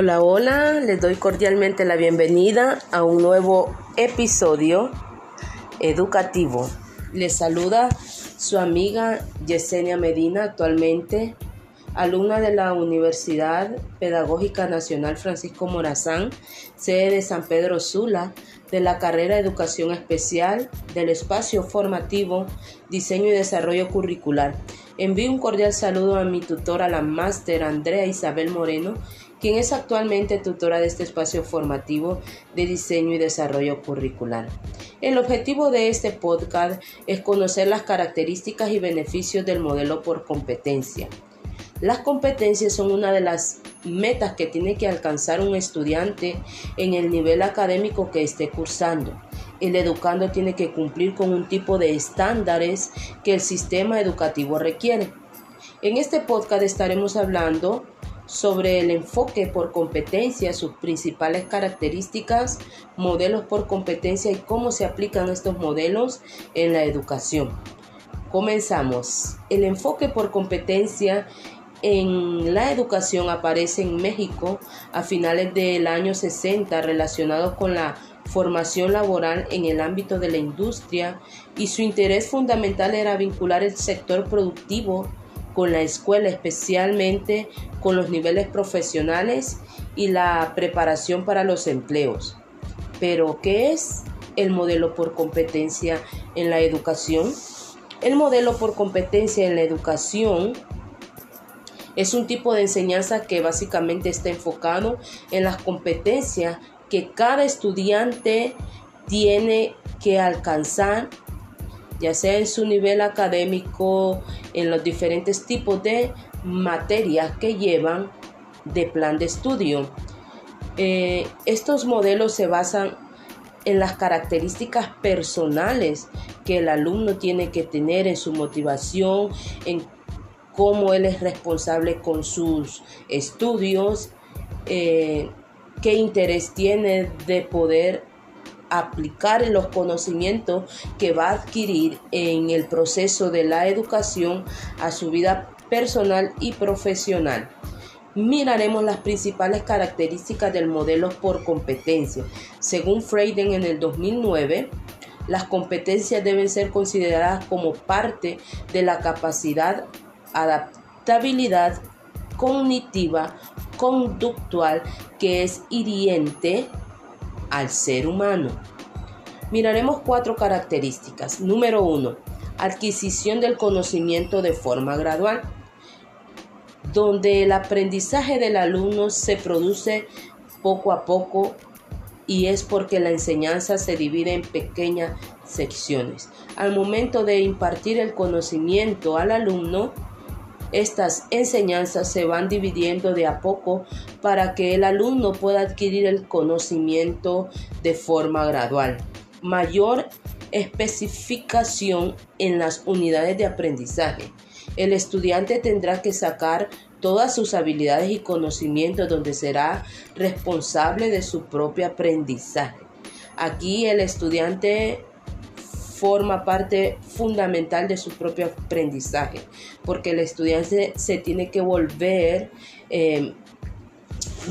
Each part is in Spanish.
Hola, hola, les doy cordialmente la bienvenida a un nuevo episodio educativo. Les saluda su amiga Yesenia Medina, actualmente alumna de la Universidad Pedagógica Nacional Francisco Morazán, sede de San Pedro Sula, de la carrera Educación Especial, del espacio formativo, diseño y desarrollo curricular. Envío un cordial saludo a mi tutora, la máster Andrea Isabel Moreno, quien es actualmente tutora de este espacio formativo de diseño y desarrollo curricular. El objetivo de este podcast es conocer las características y beneficios del modelo por competencia. Las competencias son una de las metas que tiene que alcanzar un estudiante en el nivel académico que esté cursando. El educando tiene que cumplir con un tipo de estándares que el sistema educativo requiere. En este podcast estaremos hablando sobre el enfoque por competencia, sus principales características, modelos por competencia y cómo se aplican estos modelos en la educación. Comenzamos. El enfoque por competencia en la educación aparece en México a finales del año 60 relacionado con la formación laboral en el ámbito de la industria y su interés fundamental era vincular el sector productivo con la escuela, especialmente con los niveles profesionales y la preparación para los empleos. Pero, ¿qué es el modelo por competencia en la educación? El modelo por competencia en la educación es un tipo de enseñanza que básicamente está enfocado en las competencias que cada estudiante tiene que alcanzar ya sea en su nivel académico, en los diferentes tipos de materias que llevan de plan de estudio. Eh, estos modelos se basan en las características personales que el alumno tiene que tener en su motivación, en cómo él es responsable con sus estudios, eh, qué interés tiene de poder aplicar los conocimientos que va a adquirir en el proceso de la educación a su vida personal y profesional. Miraremos las principales características del modelo por competencia. Según Freiden en el 2009, las competencias deben ser consideradas como parte de la capacidad, adaptabilidad cognitiva, conductual que es hiriente al ser humano. Miraremos cuatro características. Número uno, adquisición del conocimiento de forma gradual, donde el aprendizaje del alumno se produce poco a poco y es porque la enseñanza se divide en pequeñas secciones. Al momento de impartir el conocimiento al alumno, estas enseñanzas se van dividiendo de a poco para que el alumno pueda adquirir el conocimiento de forma gradual. Mayor especificación en las unidades de aprendizaje. El estudiante tendrá que sacar todas sus habilidades y conocimientos donde será responsable de su propio aprendizaje. Aquí el estudiante forma parte fundamental de su propio aprendizaje, porque el estudiante se tiene que volver eh,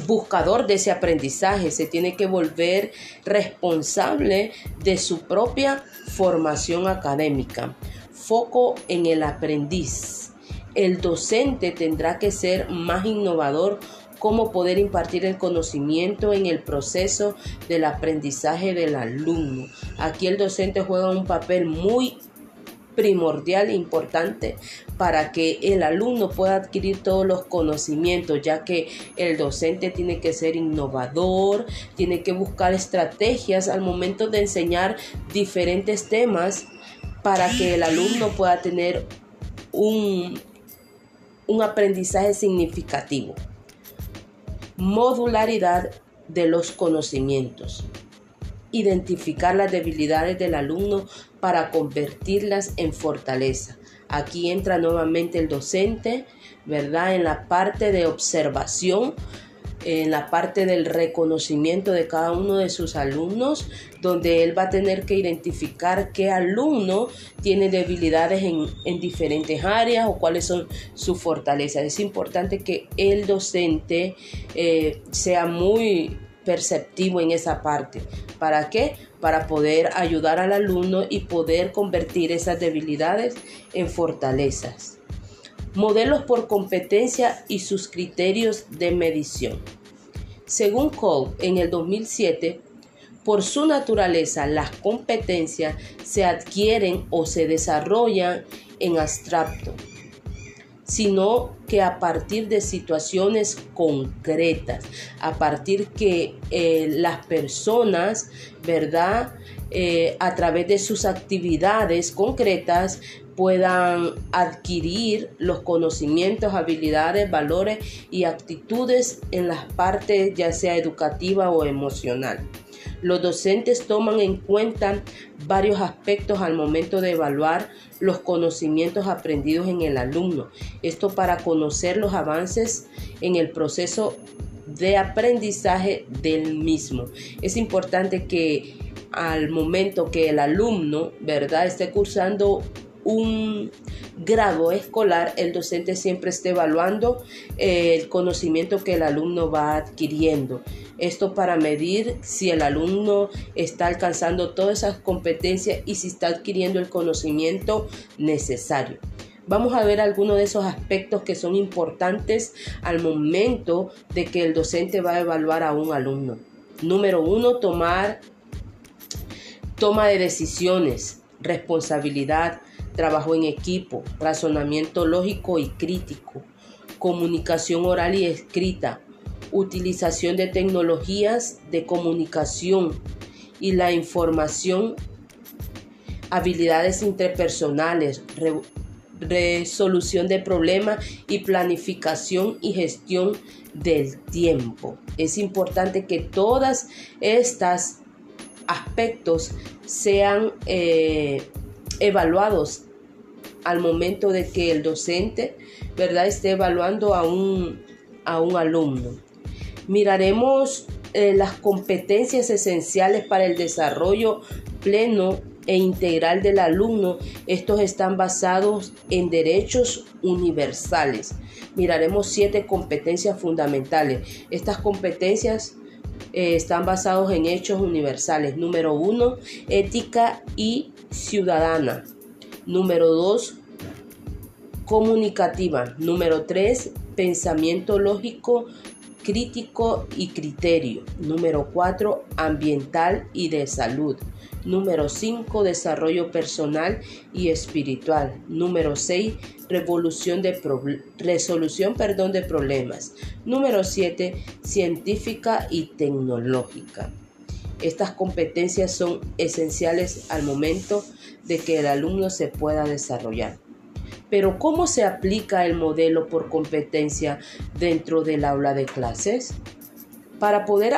buscador de ese aprendizaje, se tiene que volver responsable de su propia formación académica. Foco en el aprendiz. El docente tendrá que ser más innovador cómo poder impartir el conocimiento en el proceso del aprendizaje del alumno. Aquí el docente juega un papel muy primordial e importante para que el alumno pueda adquirir todos los conocimientos, ya que el docente tiene que ser innovador, tiene que buscar estrategias al momento de enseñar diferentes temas para que el alumno pueda tener un, un aprendizaje significativo modularidad de los conocimientos. Identificar las debilidades del alumno para convertirlas en fortaleza. Aquí entra nuevamente el docente, ¿verdad? En la parte de observación en la parte del reconocimiento de cada uno de sus alumnos, donde él va a tener que identificar qué alumno tiene debilidades en, diferentes áreas o cuáles son sus fortalezas. Es importante que el docente eh, sea muy perceptivo en esa parte. ¿Para qué? Para poder ayudar al alumno y poder convertir esas debilidades en fortalezas. Modelos por competencia y sus criterios de medición. Según Cole, en el 2007, por su naturaleza, las competencias se adquieren o se desarrollan en abstracto, sino que a partir de situaciones concretas, a partir que eh, las personas, ¿verdad? Eh, a través de sus actividades concretas puedan adquirir los conocimientos, habilidades, valores y actitudes en las partes ya sea educativa o emocional. Los docentes toman en cuenta varios aspectos al momento de evaluar los conocimientos aprendidos en el alumno. Esto para conocer los avances en el proceso de aprendizaje del mismo. Es importante que al momento que el alumno, ¿verdad?, esté cursando un grado escolar, el docente siempre esté evaluando eh, el conocimiento que el alumno va adquiriendo. Esto para medir si el alumno está alcanzando todas esas competencias y si está adquiriendo el conocimiento necesario. Vamos a ver algunos de esos aspectos que son importantes al momento de que el docente va a evaluar a un alumno. Número uno, tomar toma de decisiones, responsabilidad, trabajo en equipo, razonamiento lógico y crítico, comunicación oral y escrita, utilización de tecnologías de comunicación y la información, habilidades interpersonales, resolución de problemas y planificación y gestión del tiempo. Es importante que todas estas aspectos sean eh, evaluados al momento de que el docente, ¿verdad?, esté evaluando a un, a un alumno. Miraremos eh, las competencias esenciales para el desarrollo pleno e integral del alumno. Estos están basados en derechos universales. Miraremos siete competencias fundamentales. Estas competencias eh, están basados en hechos universales. Número uno, ética y ciudadana. Número 2, comunicativa. Número 3, pensamiento lógico, crítico y criterio. Número 4, ambiental y de salud. Número 5, desarrollo personal y espiritual. Número 6, revolución de resolución perdón, de problemas. Número 7, científica y tecnológica. Estas competencias son esenciales al momento que el alumno se pueda desarrollar. Pero ¿cómo se aplica el modelo por competencia dentro del aula de clases? Para poder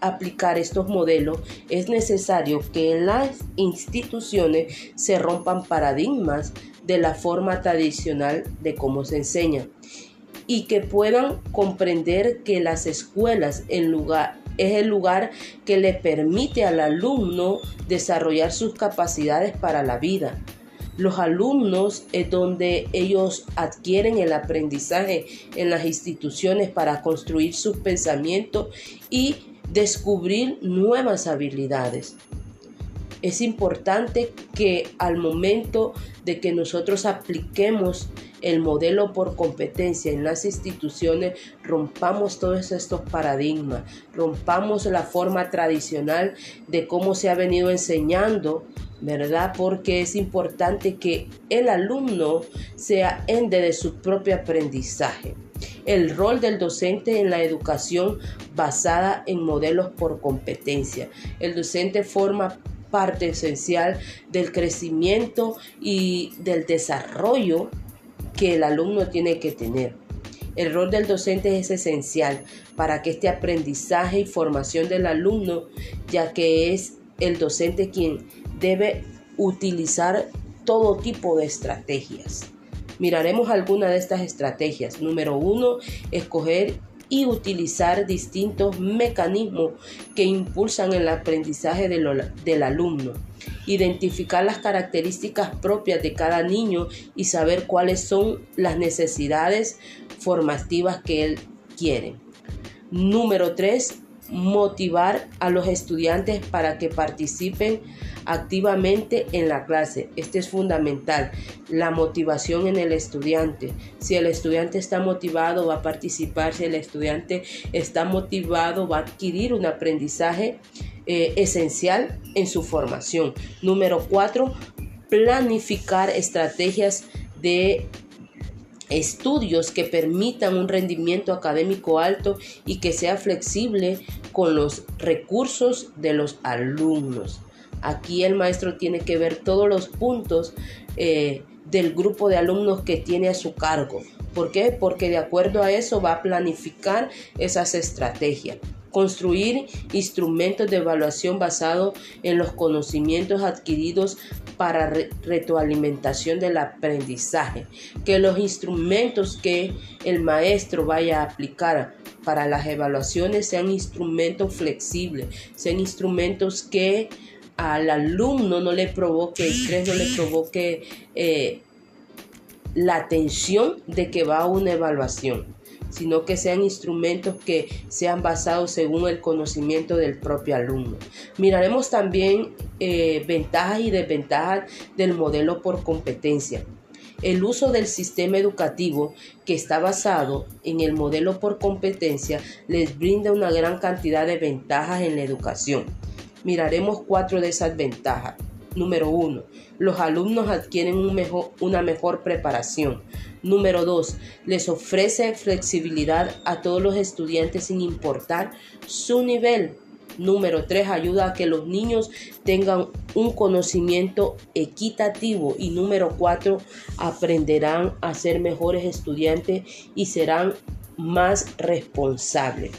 aplicar estos modelos es necesario que en las instituciones se rompan paradigmas de la forma tradicional de cómo se enseña y que puedan comprender que las escuelas en lugar es el lugar que le permite al alumno desarrollar sus capacidades para la vida. Los alumnos es donde ellos adquieren el aprendizaje en las instituciones para construir sus pensamientos y descubrir nuevas habilidades. Es importante que al momento de que nosotros apliquemos el modelo por competencia en las instituciones, rompamos todos estos paradigmas, rompamos la forma tradicional de cómo se ha venido enseñando, ¿verdad? Porque es importante que el alumno sea ende de su propio aprendizaje. El rol del docente en la educación basada en modelos por competencia. El docente forma parte esencial del crecimiento y del desarrollo que el alumno tiene que tener. El rol del docente es esencial para que este aprendizaje y formación del alumno, ya que es el docente quien debe utilizar todo tipo de estrategias. Miraremos algunas de estas estrategias. Número uno, escoger y utilizar distintos mecanismos que impulsan el aprendizaje del, alumno. Identificar las características propias de cada niño y saber cuáles son las necesidades formativas que él quiere. Número 3 motivar a los estudiantes para que participen activamente en la clase. Este es fundamental, la motivación en el estudiante. Si el estudiante está motivado, va a participar. Si el estudiante está motivado, va a adquirir un aprendizaje eh, esencial en su formación. Número cuatro, planificar estrategias de estudios que permitan un rendimiento académico alto y que sea flexible con los recursos de los alumnos. Aquí el maestro tiene que ver todos los puntos eh, del grupo de alumnos que tiene a su cargo. ¿Por qué? Porque de acuerdo a eso va a planificar esas estrategias. Construir instrumentos de evaluación basados en los conocimientos adquiridos para retroalimentación del aprendizaje. Que los instrumentos que el maestro vaya a aplicar para las evaluaciones sean instrumentos flexibles, sean instrumentos que al alumno no le provoque estrés, no le provoque eh, la tensión de que va a una evaluación, sino que sean instrumentos que sean basados según el conocimiento del propio alumno. Miraremos también eh, ventajas y desventajas del modelo por competencia. El uso del sistema educativo que está basado en el modelo por competencia les brinda una gran cantidad de ventajas en la educación. Miraremos cuatro de esas ventajas. Número uno, los alumnos adquieren una mejor preparación. Número dos, les ofrece flexibilidad a todos los estudiantes sin importar su nivel. Número tres, ayuda a que los niños tengan un conocimiento equitativo. Y número cuatro, aprenderán a ser mejores estudiantes y serán más responsables.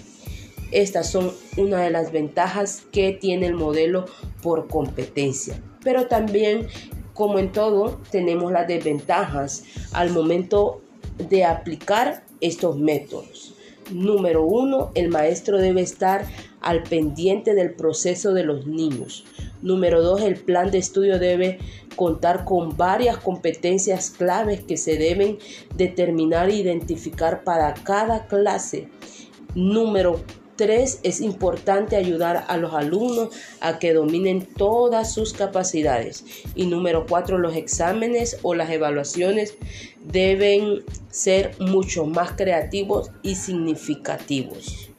Estas son una de las ventajas que tiene el modelo por competencia. Pero también, como en todo, tenemos las desventajas al momento de aplicar estos métodos. Número uno, el maestro debe estar al pendiente del proceso de los niños. Número dos, el plan de estudio debe contar con varias competencias claves que se deben determinar e identificar para cada clase. Número Tres, es importante ayudar a los alumnos a que dominen todas sus capacidades. Y número cuatro, los exámenes o las evaluaciones deben ser mucho más creativos y significativos.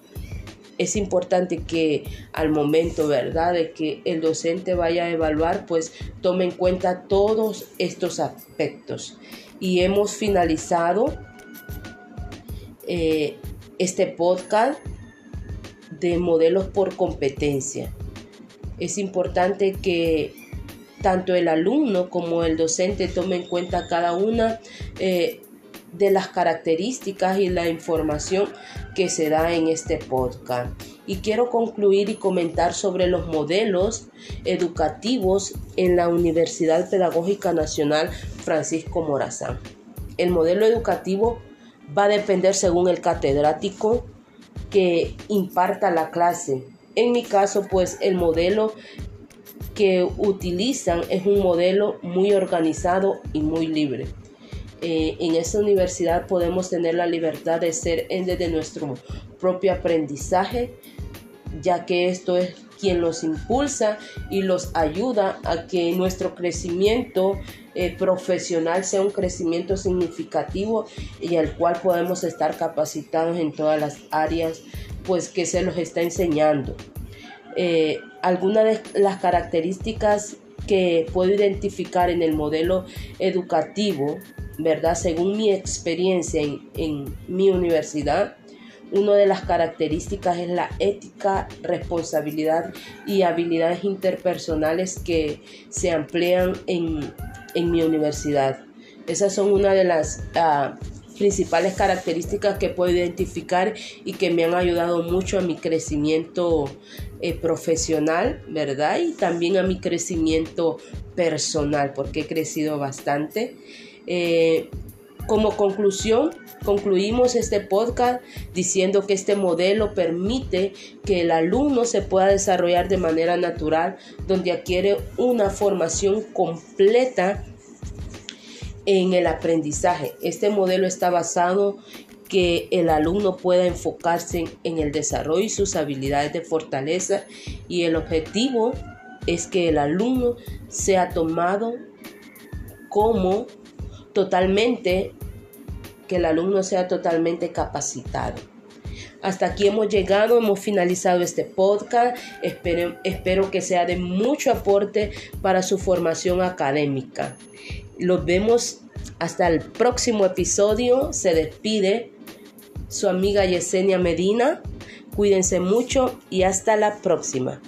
Es importante que al momento, ¿verdad?, de que el docente vaya a evaluar, pues tome en cuenta todos estos aspectos. Y hemos finalizado eh, este podcast de modelos por competencia. Es importante que tanto el alumno como el docente tomen en cuenta cada una eh, de las características y la información que se da en este podcast. Y quiero concluir y comentar sobre los modelos educativos en la Universidad Pedagógica Nacional Francisco Morazán. El modelo educativo va a depender según el catedrático, que imparta la clase. En mi caso, pues el modelo que utilizan es un modelo muy organizado y muy libre. Eh, en esta universidad podemos tener la libertad de ser ende de nuestro propio aprendizaje, ya que esto es quien los impulsa y los ayuda a que nuestro crecimiento eh, profesional sea un crecimiento significativo y al cual podemos estar capacitados en todas las áreas pues que se los está enseñando. Eh, algunas de las características que puedo identificar en el modelo educativo, ¿verdad? Según mi experiencia en, en mi universidad, una de las características es la ética, responsabilidad y habilidades interpersonales que se emplean en, mi universidad. Esas son una de las ah, principales características que puedo identificar y que me han ayudado mucho a mi crecimiento eh, profesional, ¿verdad? Y también a mi crecimiento personal, porque he crecido bastante. Eh, Como conclusión, concluimos este podcast diciendo que este modelo permite que el alumno se pueda desarrollar de manera natural, donde adquiere una formación completa en el aprendizaje. Este modelo está basado que el alumno pueda enfocarse en el desarrollo y sus habilidades de fortaleza y el objetivo es que el alumno sea tomado como totalmente, que el alumno sea totalmente capacitado. Hasta aquí hemos llegado, hemos finalizado este podcast. Espero, espero que sea de mucho aporte para su formación académica. Los vemos hasta el próximo episodio. Se despide su amiga Yesenia Medina. Cuídense mucho y hasta la próxima.